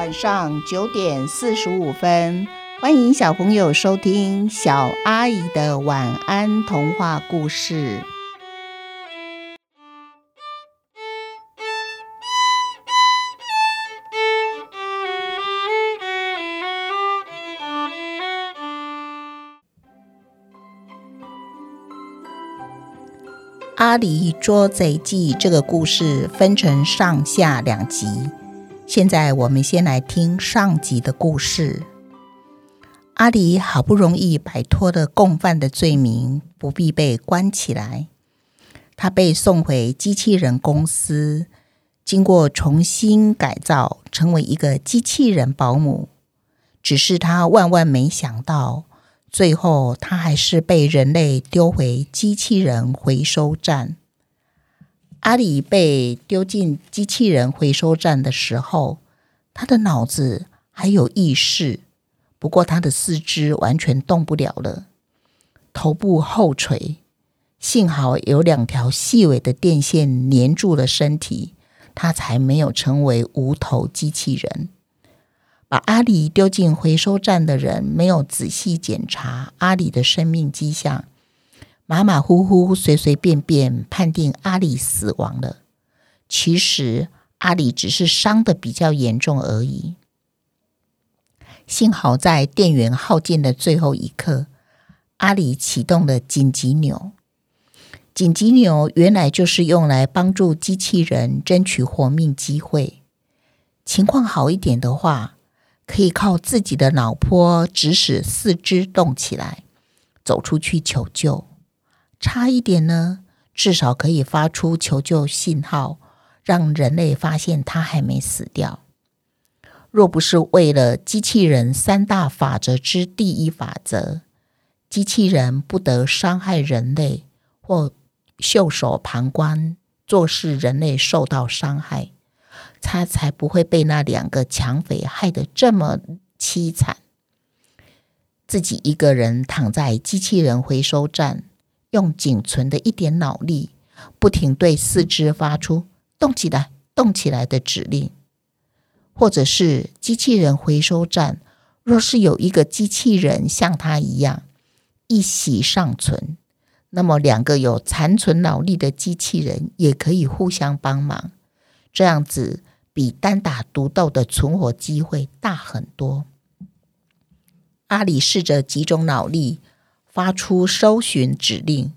晚上九点四十五分，欢迎小朋友收听小阿姨的晚安童话故事。《阿狸捉贼记》这个故事分成上下两集，现在我们先来听上集的故事。阿狸好不容易摆脱了共犯的罪名，不必被关起来，他被送回机器人公司，经过重新改造，成为一个机器人保姆。只是他万万没想到。最后，他还是被人类丢回机器人回收站。阿里被丢进机器人回收站的时候，他的脑子还有意识，不过他的四肢完全动不了了，头部后垂。幸好有两条细微的电线粘住了身体，他才没有成为无头机器人。把阿里丢进回收站的人没有仔细检查阿里的生命迹象，马马虎虎、随随便便判定阿里死亡了。其实阿里只是伤的比较严重而已。幸好在电源耗尽的最后一刻，阿里启动了紧急钮。紧急钮原来就是用来帮助机器人争取活命机会。情况好一点的话。可以靠自己的脑波指使四肢动起来，走出去求救。差一点呢，至少可以发出求救信号，让人类发现他还没死掉。若不是为了机器人三大法则之第一法则，机器人不得伤害人类或袖手旁观，做事人类受到伤害。他才不会被那两个抢匪害得这么凄惨。自己一个人躺在机器人回收站，用仅存的一点脑力，不停对四肢发出“动起来，动起来”的指令。或者是机器人回收站，若是有一个机器人像他一样一息尚存，那么两个有残存脑力的机器人也可以互相帮忙。这样子比单打独斗的存活机会大很多。阿里试着集中脑力，发出搜寻指令。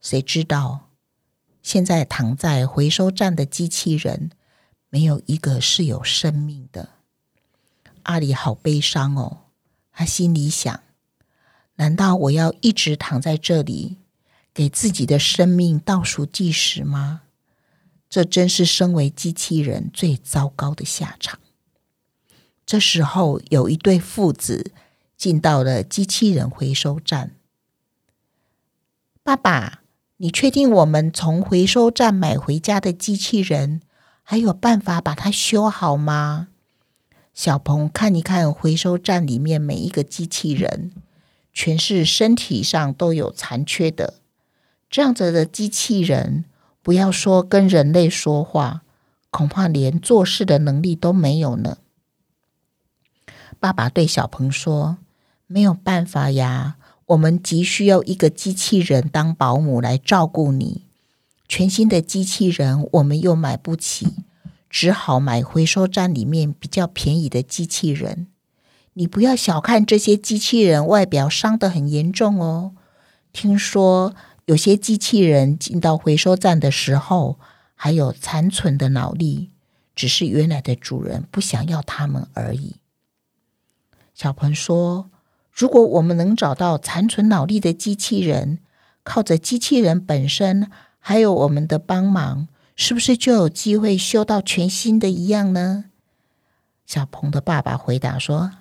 谁知道，现在躺在回收站的机器人没有一个是有生命的。阿里好悲伤哦，他心里想：难道我要一直躺在这里，给自己的生命倒数计时吗？这真是身为机器人最糟糕的下场。这时候，有一对父子进到了机器人回收站。爸爸，你确定我们从回收站买回家的机器人还有办法把它修好吗？小鹏看一看回收站里面每一个机器人，全是身体上都有残缺的，这样子的机器人。不要说跟人类说话，恐怕连做事的能力都没有呢。爸爸对小鹏说：“没有办法呀，我们急需要一个机器人当保姆来照顾你。全新的机器人我们又买不起，只好买回收站里面比较便宜的机器人。你不要小看这些机器人，外表伤得很严重哦。听说。”有些机器人进到回收站的时候，还有残存的脑力，只是原来的主人不想要他们而已。小鹏说：“如果我们能找到残存脑力的机器人，靠着机器人本身，还有我们的帮忙，是不是就有机会修到全新的一样呢？”小鹏的爸爸回答说：“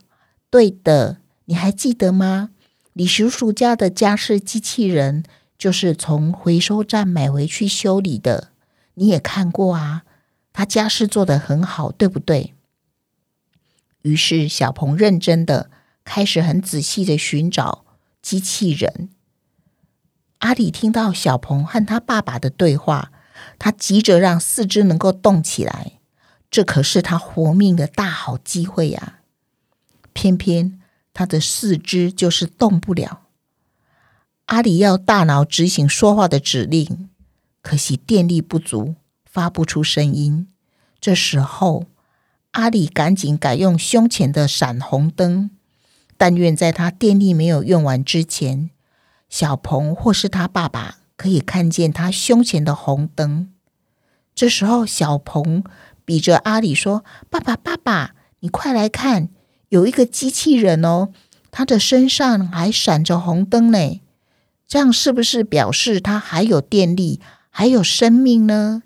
对的，你还记得吗？李叔叔家的家事机器人。”就是从回收站买回去修理的，你也看过啊？他家事做得很好，对不对？于是小鹏认真的开始很仔细的寻找机器人。阿里听到小鹏和他爸爸的对话，他急着让四肢能够动起来，这可是他活命的大好机会呀！偏偏他的四肢就是动不了。阿里要大脑执行说话的指令，可惜电力不足，发不出声音。这时候，阿里赶紧改用胸前的闪红灯，但愿在他电力没有用完之前，小鹏或是他爸爸可以看见他胸前的红灯。这时候，小鹏。比着阿里说：“爸爸，爸爸，你快来看，有一个机器人哦，它的身上还闪着红灯呢。这样是不是表示它还有电力，还有生命呢？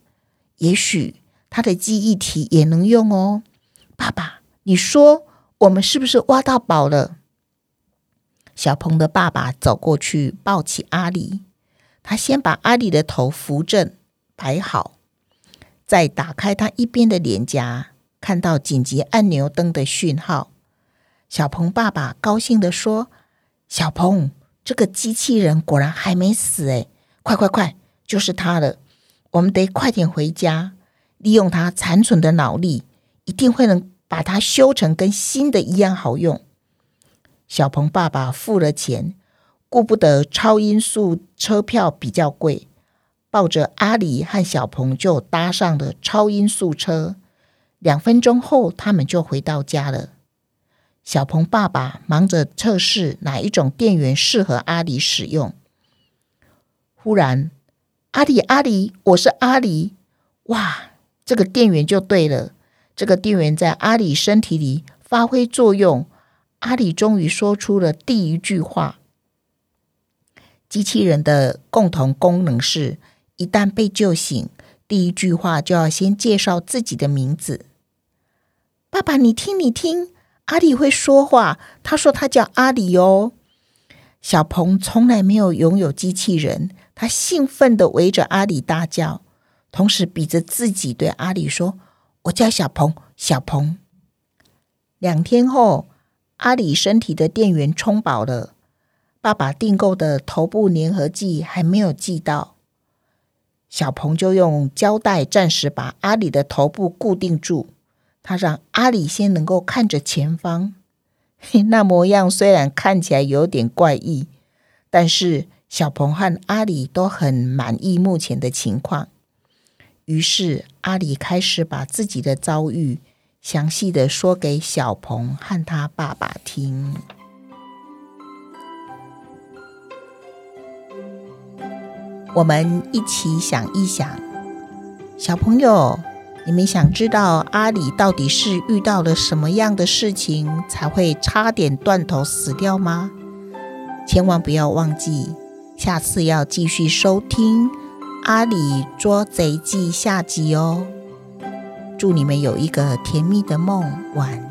也许他的记忆体也能用哦。爸爸，你说我们是不是挖到宝了？”小鹏的爸爸走过去抱起阿里，他先把阿里的头扶正，摆好。再打开他一边的脸颊，看到紧急按钮灯的讯号。小鹏爸爸高兴的说：“小鹏，这个机器人果然还没死哎！快快快，就是它了！我们得快点回家，利用它残存的脑力，一定会能把它修成跟新的一样好用。”小鹏爸爸付了钱，顾不得超音速车票比较贵。抱着阿里和小鹏就搭上了超音速车，两分钟后他们就回到家了。小鹏爸爸忙着测试哪一种电源适合阿里使用。忽然，阿里阿里，我是阿里，哇，这个电源就对了。这个电源在阿里身体里发挥作用，阿里终于说出了第一句话。机器人的共同功能是。一旦被救醒，第一句话就要先介绍自己的名字。爸爸，你听，你听，阿里会说话。他说他叫阿里哦。小鹏从来没有拥有机器人，他兴奋的围着阿里大叫，同时比着自己对阿里说：“我叫小鹏，小鹏。”两天后，阿里身体的电源充饱了，爸爸订购的头部粘合剂还没有寄到。小鹏就用胶带暂时把阿里的头部固定住，他让阿里先能够看着前方。那模样虽然看起来有点怪异，但是小鹏和阿里都很满意目前的情况。于是阿里开始把自己的遭遇详细的说给小鹏和他爸爸听。我们一起想一想，小朋友，你们想知道阿里到底是遇到了什么样的事情才会差点断头死掉吗？千万不要忘记，下次要继续收听《阿里捉贼记》下集哦！祝你们有一个甜蜜的梦，晚。